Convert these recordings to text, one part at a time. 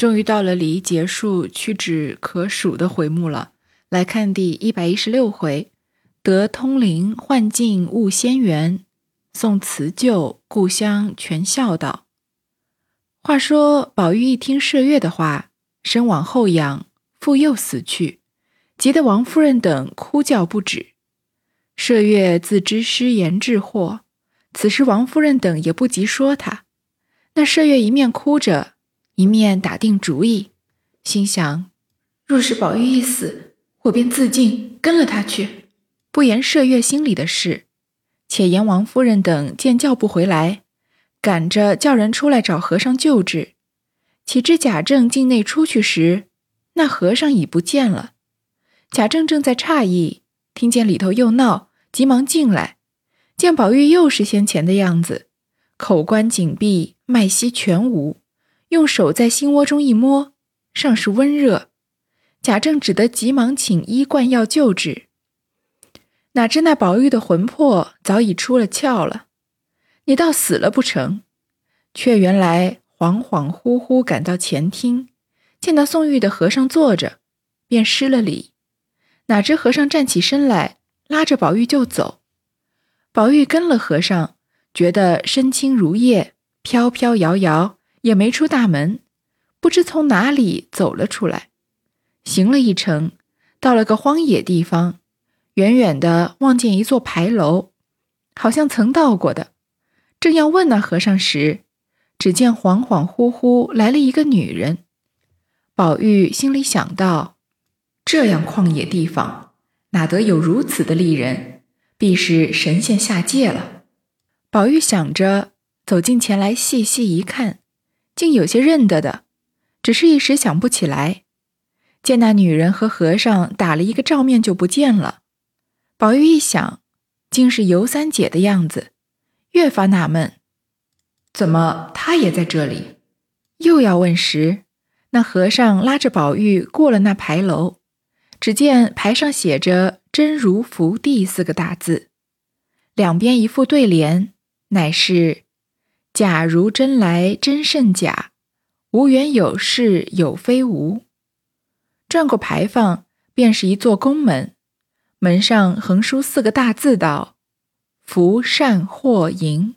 终于到了离结束屈指可数的回目了。来看第一百一十六回：得通灵幻境悟仙缘，送辞旧故乡全孝道。话说宝玉一听麝月的话，身往后仰，复又死去，急得王夫人等哭叫不止。麝月自知失言致祸，此时王夫人等也不急说他。那麝月一面哭着。一面打定主意，心想：若是宝玉一死，我便自尽，跟了他去。不言麝月心里的事，且言王夫人等见叫不回来，赶着叫人出来找和尚救治。岂知贾政进内出去时，那和尚已不见了。贾政正在诧异，听见里头又闹，急忙进来，见宝玉又是先前的样子，口关紧闭，脉息全无。用手在心窝中一摸，尚是温热。贾政只得急忙请医灌药救治。哪知那宝玉的魂魄早已出了窍了，你倒死了不成？却原来恍恍惚惚赶到前厅，见到宋玉的和尚坐着，便施了礼。哪知和尚站起身来，拉着宝玉就走。宝玉跟了和尚，觉得身轻如叶，飘飘摇摇。也没出大门，不知从哪里走了出来，行了一程，到了个荒野地方，远远的望见一座牌楼，好像曾到过的。正要问那和尚时，只见恍恍惚惚来了一个女人。宝玉心里想到：这样旷野地方，哪得有如此的丽人？必是神仙下界了。宝玉想着，走近前来细细一看。竟有些认得的，只是一时想不起来。见那女人和和尚打了一个照面就不见了。宝玉一想，竟是尤三姐的样子，越发纳闷：怎么她也在这里？又要问时，那和尚拉着宝玉过了那牌楼，只见牌上写着“真如福地”四个大字，两边一副对联，乃是。假如真来真甚假，无缘有事有非无。转过牌坊，便是一座宫门，门上横书四个大字道：“福善祸盈。”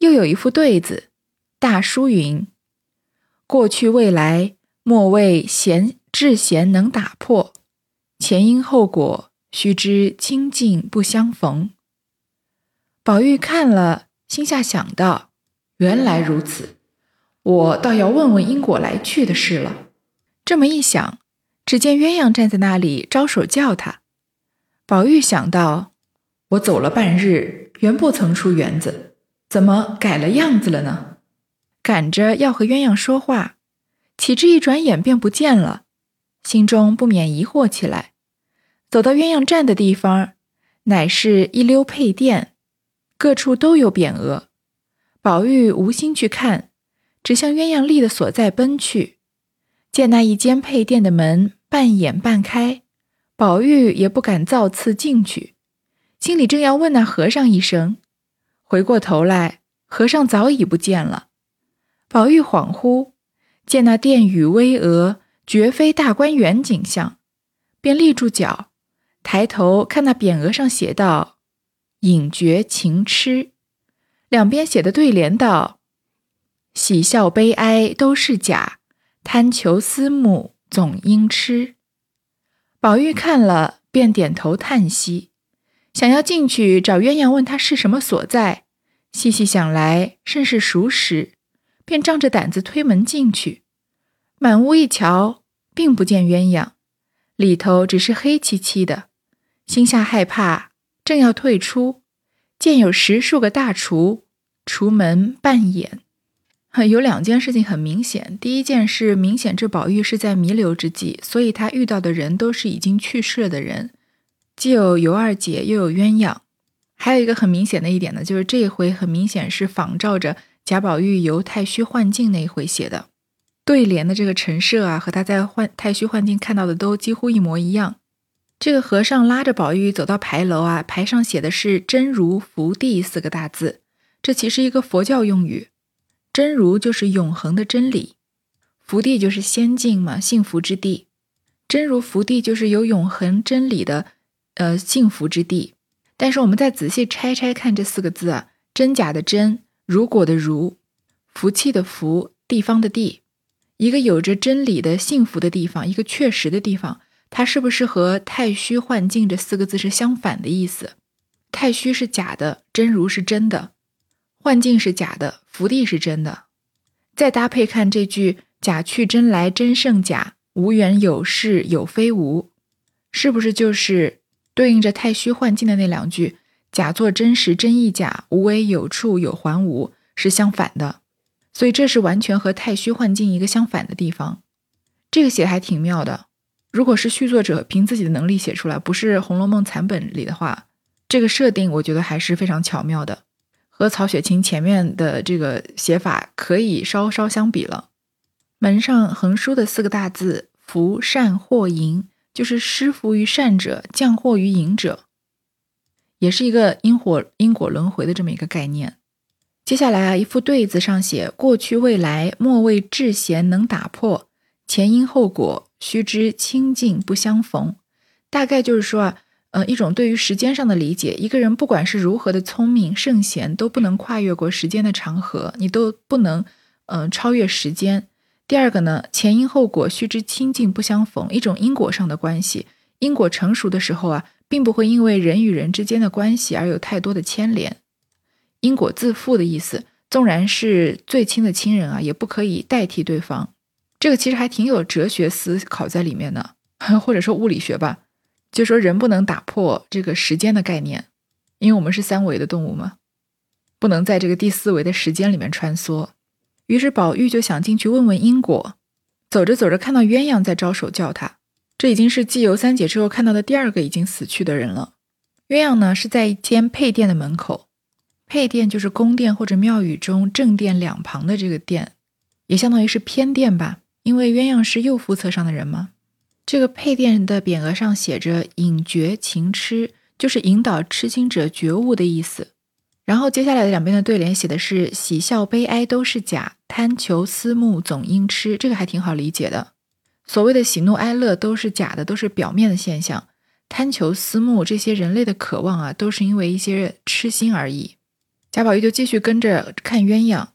又有一副对子，大书云：“过去未来，莫为贤智贤能打破，前因后果，须知清净不相逢。”宝玉看了。心下想到，原来如此，我倒要问问因果来去的事了。这么一想，只见鸳鸯站在那里招手叫他。宝玉想到，我走了半日，原不曾出园子，怎么改了样子了呢？赶着要和鸳鸯说话，岂知一转眼便不见了，心中不免疑惑起来。走到鸳鸯站的地方，乃是一溜配殿。各处都有匾额，宝玉无心去看，只向鸳鸯立的所在奔去。见那一间配殿的门半掩半开，宝玉也不敢造次进去，心里正要问那和尚一声，回过头来，和尚早已不见了。宝玉恍惚，见那殿宇巍峨，绝非大观园景象，便立住脚，抬头看那匾额上写道。隐绝情痴，两边写的对联道：“喜笑悲哀都是假，贪求思慕总应痴。”宝玉看了，便点头叹息，想要进去找鸳鸯问他是什么所在。细细想来，甚是熟识，便仗着胆子推门进去。满屋一瞧，并不见鸳鸯，里头只是黑漆漆的，心下害怕。正要退出，见有十数个大厨厨门半掩。有两件事情很明显。第一件是明显这宝玉是在弥留之际，所以他遇到的人都是已经去世了的人，既有尤二姐，又有鸳鸯。还有一个很明显的一点呢，就是这一回很明显是仿照着贾宝玉游太虚幻境那一回写的，对联的这个陈设啊，和他在幻太虚幻境看到的都几乎一模一样。这个和尚拉着宝玉走到牌楼啊，牌上写的是“真如福地”四个大字，这其实一个佛教用语，“真如”就是永恒的真理，“福地就是仙境嘛，幸福之地。真如福地就是有永恒真理的，呃，幸福之地。但是我们再仔细拆拆看这四个字啊，真假的真，如果的如，福气的福，地方的地，一个有着真理的幸福的地方，一个确实的地方，它是不是和太虚幻境这四个字是相反的意思？太虚是假的，真如是真的，幻境是假的，福地是真的。再搭配看这句“假去真来，真胜假，无缘有事有非无”，是不是就是对应着太虚幻境的那两句“假作真实，真亦假，无为有处有还无”是相反的？所以这是完全和太虚幻境一个相反的地方。这个写还挺妙的。如果是续作者凭自己的能力写出来，不是《红楼梦》残本里的话。这个设定我觉得还是非常巧妙的，和曹雪芹前面的这个写法可以稍稍相比了。门上横书的四个大字“福善祸淫”，就是施福于善者，降祸于淫者，也是一个因果因果轮回的这么一个概念。接下来啊，一副对子上写：“过去未来，莫谓至贤能打破；前因后果，须知清净不相逢。”大概就是说啊。呃，一种对于时间上的理解，一个人不管是如何的聪明圣贤，都不能跨越过时间的长河，你都不能，嗯，超越时间。第二个呢，前因后果须知清净不相逢，一种因果上的关系，因果成熟的时候啊，并不会因为人与人之间的关系而有太多的牵连。因果自负的意思，纵然是最亲的亲人啊，也不可以代替对方。这个其实还挺有哲学思考在里面的，或者说物理学吧。就说人不能打破这个时间的概念，因为我们是三维的动物嘛，不能在这个第四维的时间里面穿梭。于是宝玉就想进去问问因果。走着走着，看到鸳鸯在招手叫他，这已经是继游三姐之后看到的第二个已经死去的人了。鸳鸯呢是在一间配殿的门口，配殿就是宫殿或者庙宇中正殿两旁的这个殿，也相当于是偏殿吧，因为鸳鸯是右副侧上的人嘛。这个配殿的匾额上写着“引觉情痴”，就是引导痴心者觉悟的意思。然后接下来的两边的对联写的是“喜笑悲哀都是假，贪求思慕总因痴”，这个还挺好理解的。所谓的喜怒哀乐都是假的，都是表面的现象。贪求思慕这些人类的渴望啊，都是因为一些痴心而已。贾宝玉就继续跟着看鸳鸯。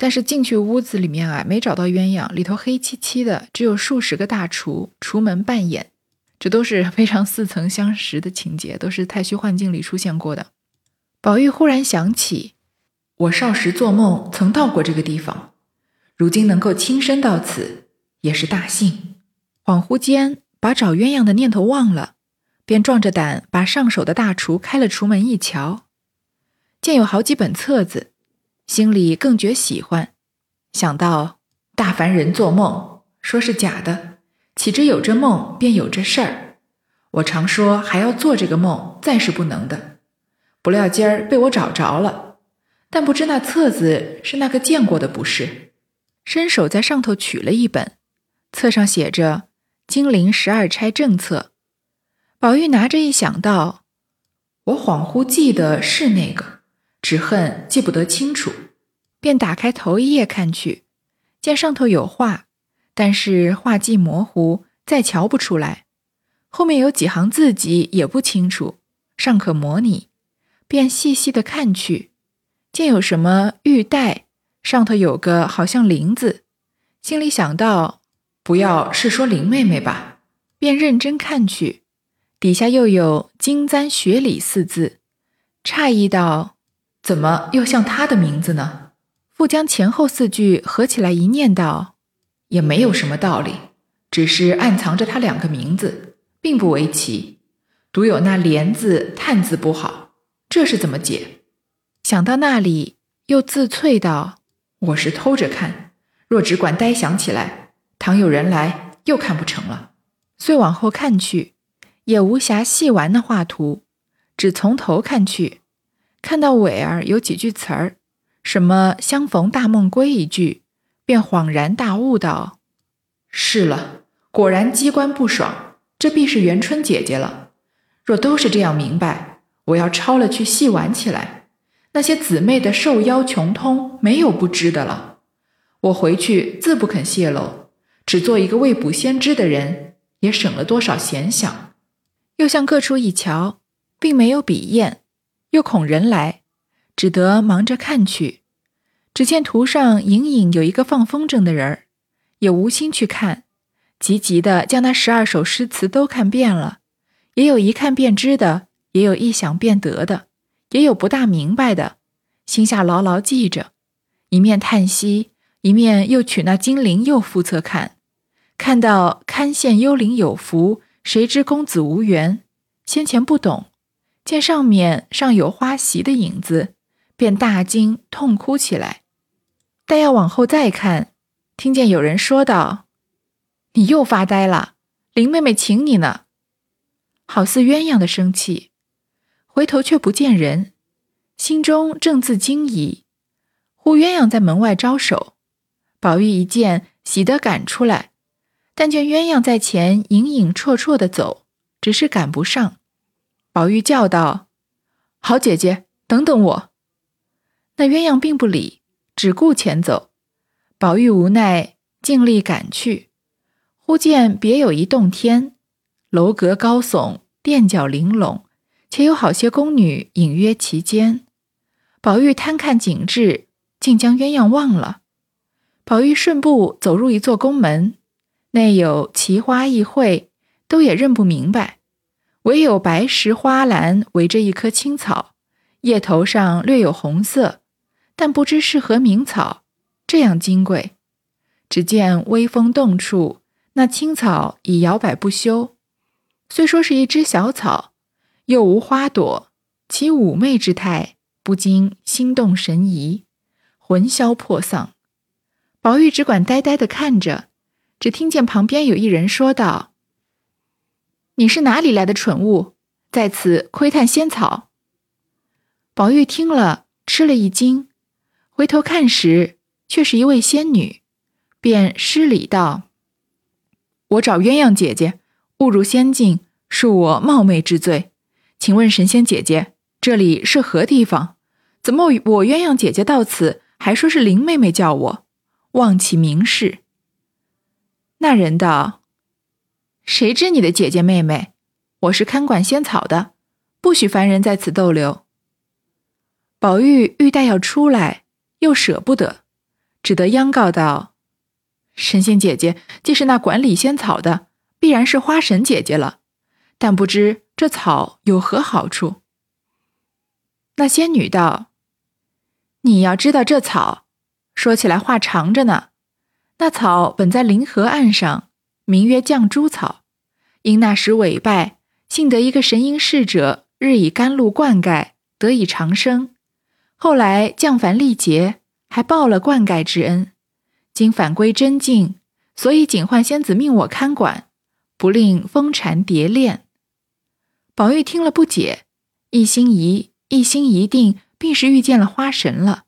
但是进去屋子里面啊，没找到鸳鸯，里头黑漆漆的，只有数十个大厨，厨门半掩，这都是非常似曾相识的情节，都是太虚幻境里出现过的。宝玉忽然想起，我少时做梦曾到过这个地方，如今能够亲身到此，也是大幸。恍惚间把找鸳鸯的念头忘了，便壮着胆把上手的大厨开了厨门一瞧，见有好几本册子。心里更觉喜欢，想到大凡人做梦说是假的，岂知有这梦便有这事儿。我常说还要做这个梦，再是不能的。不料今儿被我找着了，但不知那册子是那个见过的不是？伸手在上头取了一本，册上写着《金陵十二钗正册》。宝玉拿着一想到，我恍惚记得是那个。只恨记不得清楚，便打开头一页看去，见上头有画，但是画迹模糊，再瞧不出来。后面有几行字迹也不清楚，尚可模拟，便细细的看去，见有什么玉带，上头有个好像林字，心里想到不要是说林妹妹吧，便认真看去，底下又有金簪雪里四字，诧异道。怎么又像他的名字呢？复将前后四句合起来一念道，也没有什么道理，只是暗藏着他两个名字，并不为奇。独有那“莲”字、“叹”字不好，这是怎么解？想到那里，又自啐道：“我是偷着看，若只管呆想起来，倘有人来，又看不成了。”遂往后看去，也无暇细玩那画图，只从头看去。看到尾儿有几句词儿，什么“相逢大梦归”一句，便恍然大悟道：“是了，果然机关不爽，这必是元春姐姐了。若都是这样明白，我要抄了去细玩起来。那些姊妹的受邀穷通，没有不知的了。我回去自不肯泄露，只做一个未卜先知的人，也省了多少闲想。又向各处一瞧，并没有笔砚，又恐人来，只得忙着看去。只见图上隐隐有一个放风筝的人儿，也无心去看，急急的将那十二首诗词都看遍了。也有一看便知的，也有一想便得的，也有不大明白的，心下牢牢记着，一面叹息，一面又取那金陵又复侧看，看到堪羡幽灵有福，谁知公子无缘。先前不懂，见上面尚有花席的影子，便大惊，痛哭起来。待要往后再看，听见有人说道：“你又发呆了，林妹妹请你呢。”好似鸳鸯的生气，回头却不见人，心中正自惊疑。忽鸳鸯在门外招手，宝玉一见，喜得赶出来，但见鸳鸯在前隐隐绰绰的走，只是赶不上。宝玉叫道：“好姐姐，等等我。”那鸳鸯并不理。只顾前走，宝玉无奈，尽力赶去。忽见别有一洞天，楼阁高耸，殿角玲珑，且有好些宫女隐约其间。宝玉贪看景致，竟将鸳鸯忘了。宝玉顺步走入一座宫门，内有奇花异卉，都也认不明白，唯有白石花篮围着一棵青草，叶头上略有红色。但不知是何名草，这样金贵。只见微风动处，那青草已摇摆不休。虽说是一枝小草，又无花朵，其妩媚之态，不禁心动神怡，魂消魄丧。宝玉只管呆呆的看着，只听见旁边有一人说道：“你是哪里来的蠢物，在此窥探仙草？”宝玉听了，吃了一惊。回头看时，却是一位仙女，便施礼道：“我找鸳鸯姐姐，误入仙境，恕我冒昧之罪。请问神仙姐姐，这里是何地方？怎么我鸳鸯姐姐到此，还说是林妹妹叫我，忘起名事？”那人道：“谁知你的姐姐妹妹？我是看管仙草的，不许凡人在此逗留。”宝玉欲待要出来。又舍不得，只得央告道：“神仙姐姐既是那管理仙草的，必然是花神姐姐了。但不知这草有何好处？”那仙女道：“你要知道这草，说起来话长着呢。那草本在临河岸上，名曰绛珠草。因那时委拜，幸得一个神瑛侍者日以甘露灌溉，得以长生。”后来降凡历劫，还报了灌溉之恩。今返归真境，所以警幻仙子命我看管，不令风蝉蝶恋。宝玉听了不解，一心疑，一心一定，必是遇见了花神了。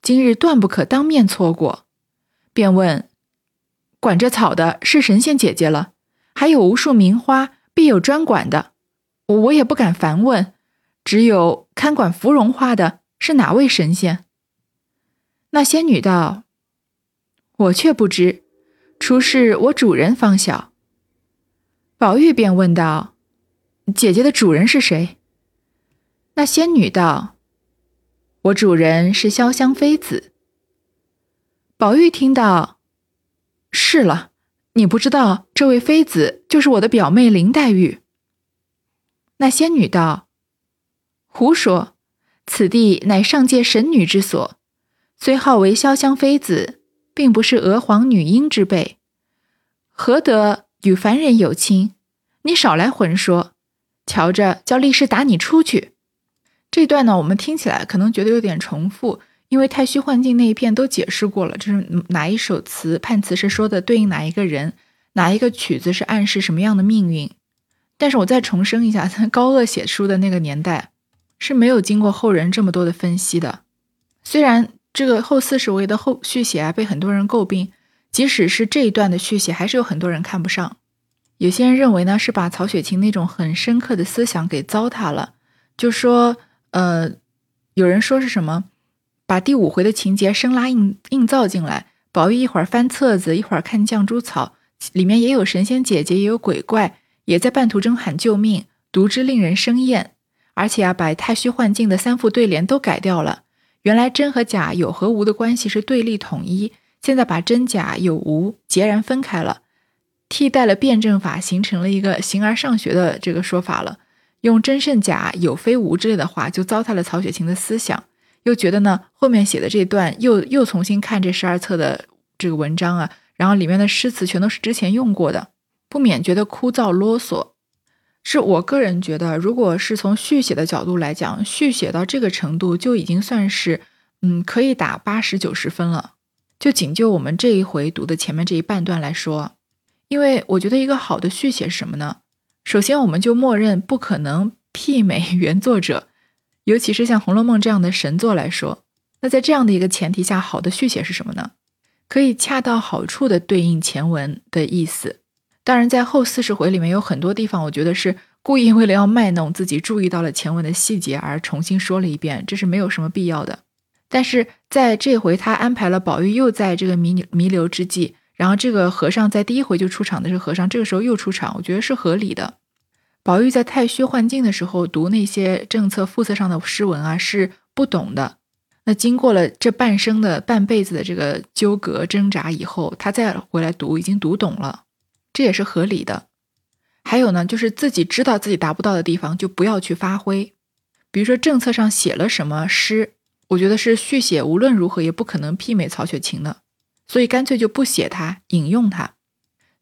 今日断不可当面错过，便问：管这草的是神仙姐姐了，还有无数名花，必有专管的。我也不敢烦问，只有看管芙蓉花的。是哪位神仙？那仙女道：“我却不知，出是我主人方晓。”宝玉便问道：“姐姐的主人是谁？”那仙女道：“我主人是潇湘妃子。”宝玉听到：“是了，你不知道，这位妃子就是我的表妹林黛玉。”那仙女道：“胡说。”此地乃上界神女之所，虽号为潇湘妃子，并不是娥皇女英之辈，何得与凡人有亲？你少来混说！瞧着，叫力士打你出去！这段呢，我们听起来可能觉得有点重复，因为太虚幻境那一片都解释过了，就是哪一首词？判词是说的对应哪一个人？哪一个曲子是暗示什么样的命运？但是我再重申一下，高鹗写书的那个年代。是没有经过后人这么多的分析的。虽然这个后四十回的后续写啊被很多人诟病，即使是这一段的续写，还是有很多人看不上。有些人认为呢是把曹雪芹那种很深刻的思想给糟蹋了，就说呃，有人说是什么把第五回的情节生拉硬硬造进来，宝玉一会儿翻册子，一会儿看绛珠草，里面也有神仙姐姐，也有鬼怪，也在半途中喊救命，读之令人生厌。而且啊，把太虚幻境的三副对联都改掉了。原来真和假、有和无的关系是对立统一，现在把真假有无截然分开了，替代了辩证法，形成了一个形而上学的这个说法了。用真胜假、有非无之类的话，就糟蹋了曹雪芹的思想。又觉得呢，后面写的这段又又重新看这十二册的这个文章啊，然后里面的诗词全都是之前用过的，不免觉得枯燥啰嗦。是我个人觉得，如果是从续写的角度来讲，续写到这个程度就已经算是，嗯，可以打八十九十分了。就仅就我们这一回读的前面这一半段来说，因为我觉得一个好的续写是什么呢？首先，我们就默认不可能媲美原作者，尤其是像《红楼梦》这样的神作来说。那在这样的一个前提下，好的续写是什么呢？可以恰到好处的对应前文的意思。当然，在后四十回里面有很多地方，我觉得是故意为了要卖弄自己注意到了前文的细节而重新说了一遍，这是没有什么必要的。但是在这回，他安排了宝玉又在这个弥弥留之际，然后这个和尚在第一回就出场的这个和尚，这个时候又出场，我觉得是合理的。宝玉在太虚幻境的时候读那些正册副册上的诗文啊，是不懂的。那经过了这半生的半辈子的这个纠葛挣扎以后，他再回来读，已经读懂了。这也是合理的。还有呢，就是自己知道自己达不到的地方，就不要去发挥。比如说政策上写了什么诗，我觉得是续写，无论如何也不可能媲美曹雪芹的，所以干脆就不写它，引用它。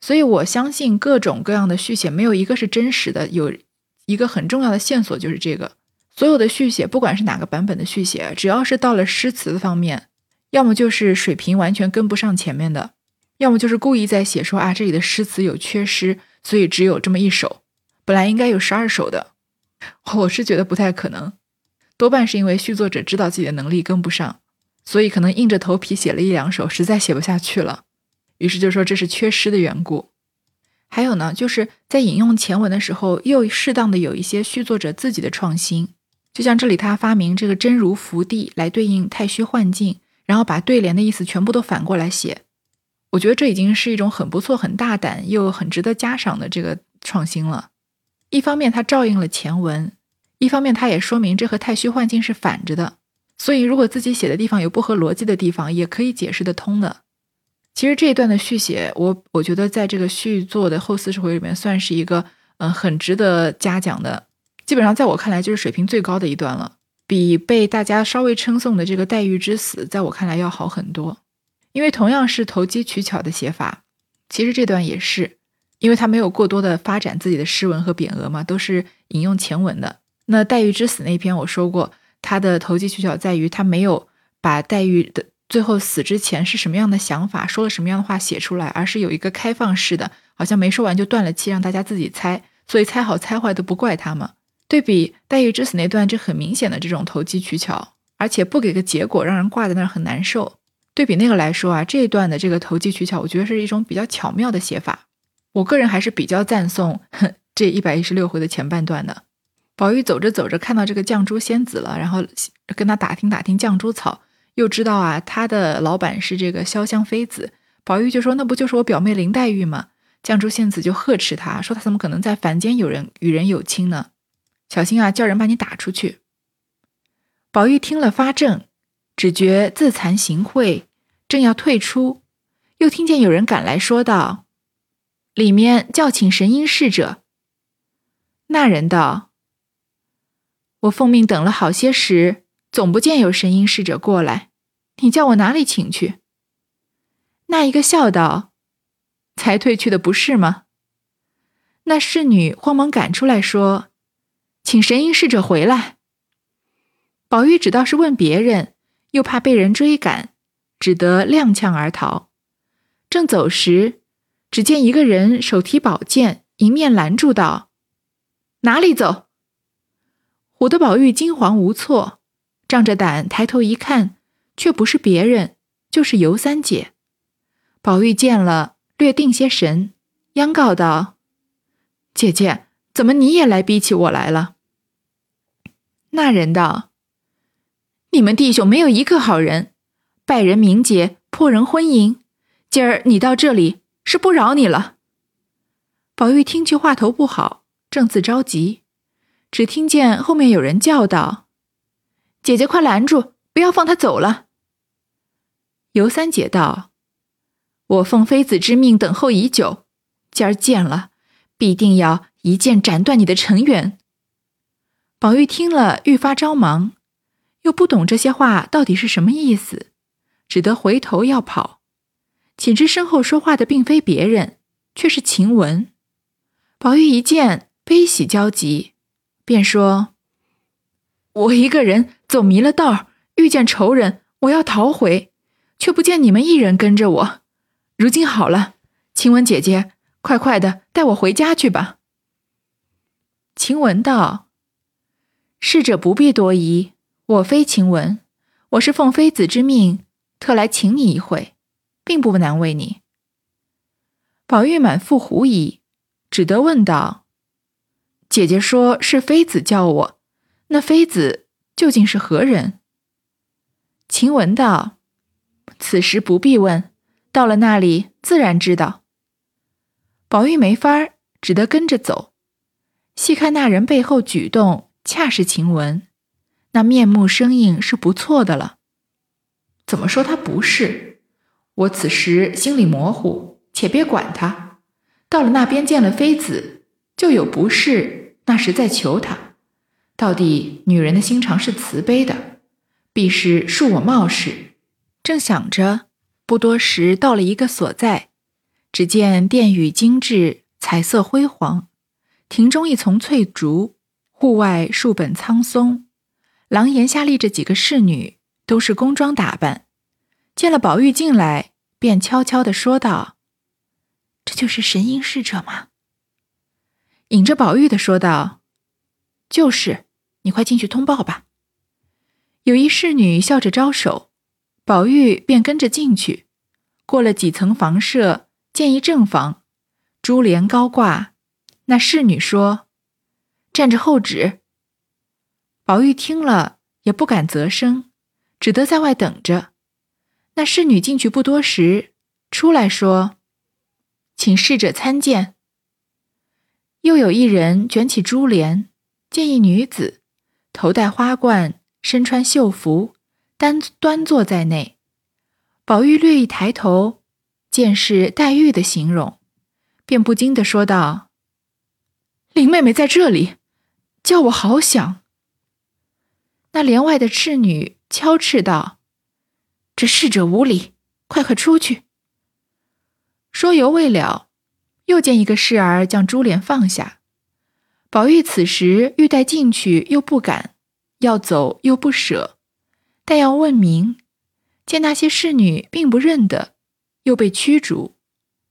所以我相信各种各样的续写没有一个是真实的。有一个很重要的线索就是这个：所有的续写，不管是哪个版本的续写，只要是到了诗词方面，要么就是水平完全跟不上前面的。要么就是故意在写说啊，这里的诗词有缺失，所以只有这么一首，本来应该有十二首的。我是觉得不太可能，多半是因为续作者知道自己的能力跟不上，所以可能硬着头皮写了一两首，实在写不下去了，于是就说这是缺失的缘故。还有呢，就是在引用前文的时候，又适当的有一些续作者自己的创新，就像这里他发明这个真如福地来对应太虚幻境，然后把对联的意思全部都反过来写。我觉得这已经是一种很不错、很大胆又很值得嘉赏的这个创新了。一方面，它照应了前文；一方面，它也说明这和太虚幻境是反着的。所以，如果自己写的地方有不合逻辑的地方，也可以解释得通的。其实这一段的续写，我我觉得在这个续作的后四十回里面，算是一个嗯很值得嘉奖的。基本上在我看来，就是水平最高的一段了，比被大家稍微称颂的这个黛玉之死，在我看来要好很多。因为同样是投机取巧的写法，其实这段也是，因为他没有过多的发展自己的诗文和匾额嘛，都是引用前文的。那黛玉之死那篇我说过，他的投机取巧在于他没有把黛玉的最后死之前是什么样的想法，说了什么样的话写出来，而是有一个开放式的，好像没说完就断了气，让大家自己猜，所以猜好猜坏都不怪他们。对比黛玉之死那段，这很明显的这种投机取巧，而且不给个结果，让人挂在那儿很难受。对比那个来说啊，这一段的这个投机取巧，我觉得是一种比较巧妙的写法。我个人还是比较赞颂 这一百一十六回的前半段的。宝玉走着走着，看到这个绛珠仙子了，然后跟他打听打听绛珠草，又知道啊，他的老板是这个潇湘妃子。宝玉就说：“那不就是我表妹林黛玉吗？”绛珠仙子就呵斥他说：“他怎么可能在凡间有人与人有亲呢？小心啊，叫人把你打出去。”宝玉听了发怔。只觉自惭形秽，正要退出，又听见有人赶来说道：“里面叫请神瑛侍者。”那人道：“我奉命等了好些时，总不见有神瑛侍者过来，你叫我哪里请去？”那一个笑道：“才退去的不是吗？”那侍女慌忙赶出来说：“请神瑛侍者回来。”宝玉只道是问别人。又怕被人追赶，只得踉跄而逃。正走时，只见一个人手提宝剑，迎面拦住道：“哪里走？”唬得宝玉惊惶无措，仗着胆抬头一看，却不是别人，就是尤三姐。宝玉见了，略定些神，央告道：“姐姐，怎么你也来逼起我来了？”那人道。你们弟兄没有一个好人，拜人名节，破人婚姻，今儿你到这里是不饶你了。”宝玉听去话头不好，正自着急，只听见后面有人叫道：“姐姐，快拦住，不要放他走了。”尤三姐道：“我奉妃子之命等候已久，今儿见了，必定要一剑斩断你的尘缘。”宝玉听了，愈发着忙，又不懂这些话到底是什么意思，只得回头要跑，岂知身后说话的并非别人，却是晴雯。宝玉一见，悲喜交集，便说：“我一个人走迷了道遇见仇人，我要逃回，却不见你们一人跟着我。如今好了，晴雯姐姐，快快的带我回家去吧。”晴雯道。逝者不必多疑，我非晴雯，我是奉妃子之命，特来请你一会，并不难为你。宝玉满腹狐疑，只得问道：“姐姐说是妃子叫我，那妃子究竟是何人？”晴雯道：“此时不必问，到了那里自然知道。”宝玉没法儿，只得跟着走，细看那人背后举动。恰是晴雯，那面目生硬是不错的了。怎么说他不是？我此时心里模糊，且别管他。到了那边见了妃子，就有不是，那时再求他。到底女人的心肠是慈悲的，必是恕我冒失。正想着，不多时到了一个所在，只见殿宇精致，彩色辉煌，庭中一丛翠竹。户外树本苍松，廊檐下立着几个侍女，都是宫装打扮。见了宝玉进来，便悄悄地说道：“这就是神瑛侍者吗？”引着宝玉的说道：“就是，你快进去通报吧。”有一侍女笑着招手，宝玉便跟着进去。过了几层房舍，见一正房，珠帘高挂。那侍女说。站着候旨。宝玉听了也不敢啧声，只得在外等着。那侍女进去不多时，出来说：“请侍者参见。”又有一人卷起珠帘，见一女子，头戴花冠，身穿绣服，单端坐在内。宝玉略一抬头，见是黛玉的形容，便不禁的说道：“林妹妹在这里。”叫我好想。那帘外的侍女悄斥道：“这侍者无礼，快快出去。”说犹未了，又见一个侍儿将珠帘放下。宝玉此时欲待进去，又不敢；要走又不舍。但要问明，见那些侍女并不认得，又被驱逐，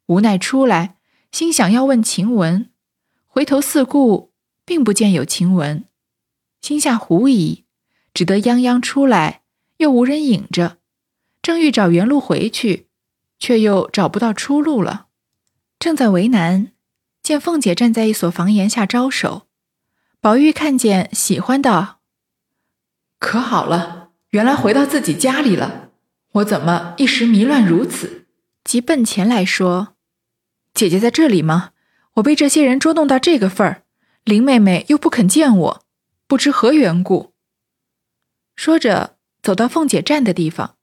无奈出来，心想要问晴雯，回头四顾。并不见有晴雯，心下狐疑，只得泱泱出来，又无人引着，正欲找原路回去，却又找不到出路了，正在为难，见凤姐站在一所房檐下招手，宝玉看见，喜欢道：“可好了，原来回到自己家里了，我怎么一时迷乱如此？”即奔前来说：“姐姐在这里吗？我被这些人捉弄到这个份儿。”林妹妹又不肯见我，不知何缘故。说着，走到凤姐站的地方，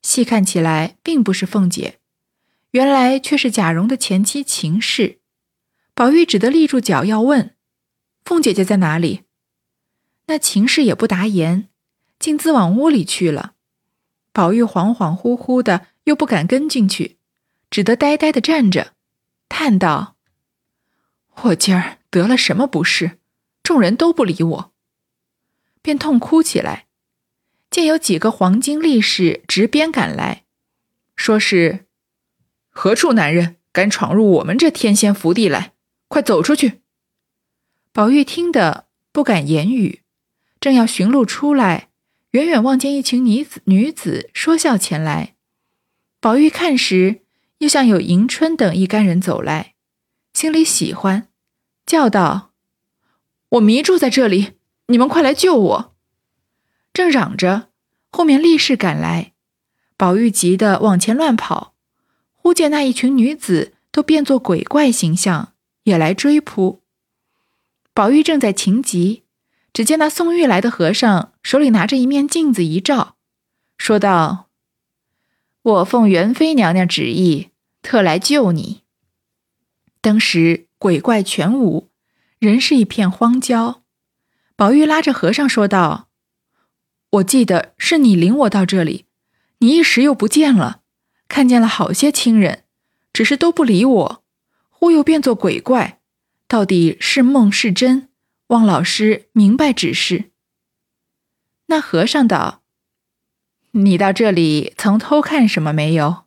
细看起来，并不是凤姐，原来却是贾蓉的前妻秦氏。宝玉只得立住脚要问：“凤姐姐在哪里？”那秦氏也不答言，径自往屋里去了。宝玉恍恍惚惚的，又不敢跟进去，只得呆呆的站着，叹道：“我今儿……”得了什么不是？众人都不理我，便痛哭起来。见有几个黄金力士执鞭赶来，说是何处男人敢闯入我们这天仙福地来？快走出去！宝玉听得不敢言语，正要寻路出来，远远望见一群女子女子说笑前来。宝玉看时，又像有迎春等一干人走来，心里喜欢。叫道：“我迷住在这里，你们快来救我！”正嚷着，后面立士赶来，宝玉急得往前乱跑，忽见那一群女子都变作鬼怪形象，也来追扑。宝玉正在情急，只见那送玉来的和尚手里拿着一面镜子一照，说道：“我奉元妃娘娘旨意，特来救你。”当时鬼怪全无，人是一片荒郊。宝玉拉着和尚说道：“我记得是你领我到这里，你一时又不见了，看见了好些亲人，只是都不理我，忽又变作鬼怪，到底是梦是真？望老师明白指示。”那和尚道：“你到这里曾偷看什么没有？”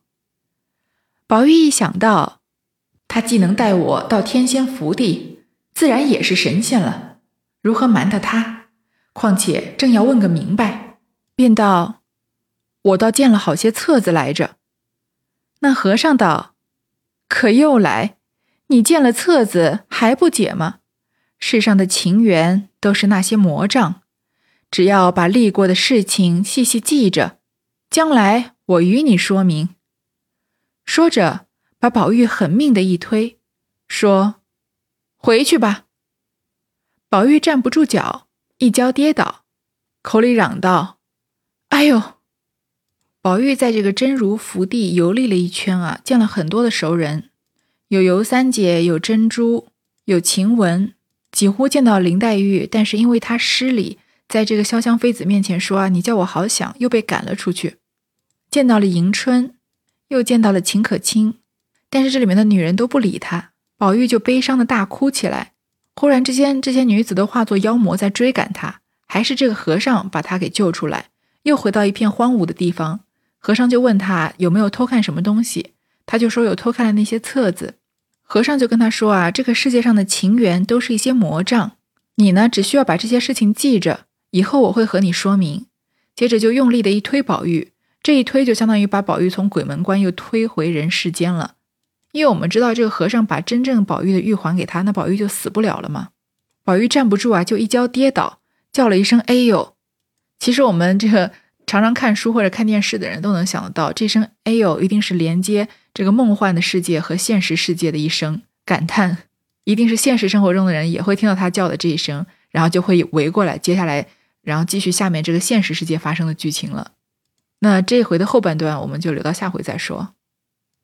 宝玉一想到。他既能带我到天仙福地，自然也是神仙了。如何瞒得他？况且正要问个明白，便道：“我倒见了好些册子来着。”那和尚道：“可又来？你见了册子还不解吗？世上的情缘都是那些魔障，只要把历过的事情细细记着，将来我与你说明。”说着。把宝玉狠命的一推，说：“回去吧。”宝玉站不住脚，一跤跌倒，口里嚷道：“哎呦！”宝玉在这个真如福地游历了一圈啊，见了很多的熟人，有尤三姐，有珍珠，有晴雯，几乎见到林黛玉，但是因为她失礼，在这个潇湘妃子面前说啊：“你叫我好想”，又被赶了出去。见到了迎春，又见到了秦可卿。但是这里面的女人都不理他，宝玉就悲伤的大哭起来。忽然之间，这些女子都化作妖魔在追赶他，还是这个和尚把他给救出来。又回到一片荒芜的地方，和尚就问他有没有偷看什么东西，他就说有偷看了那些册子。和尚就跟他说啊，这个世界上的情缘都是一些魔障，你呢只需要把这些事情记着，以后我会和你说明。接着就用力的一推宝玉，这一推就相当于把宝玉从鬼门关又推回人世间了。因为我们知道这个和尚把真正宝玉的玉还给他，那宝玉就死不了了嘛。宝玉站不住啊，就一跤跌倒，叫了一声“哎呦”。其实我们这个常常看书或者看电视的人都能想得到，这声“哎呦”一定是连接这个梦幻的世界和现实世界的一声感叹，一定是现实生活中的人也会听到他叫的这一声，然后就会围过来，接下来然后继续下面这个现实世界发生的剧情了。那这一回的后半段我们就留到下回再说。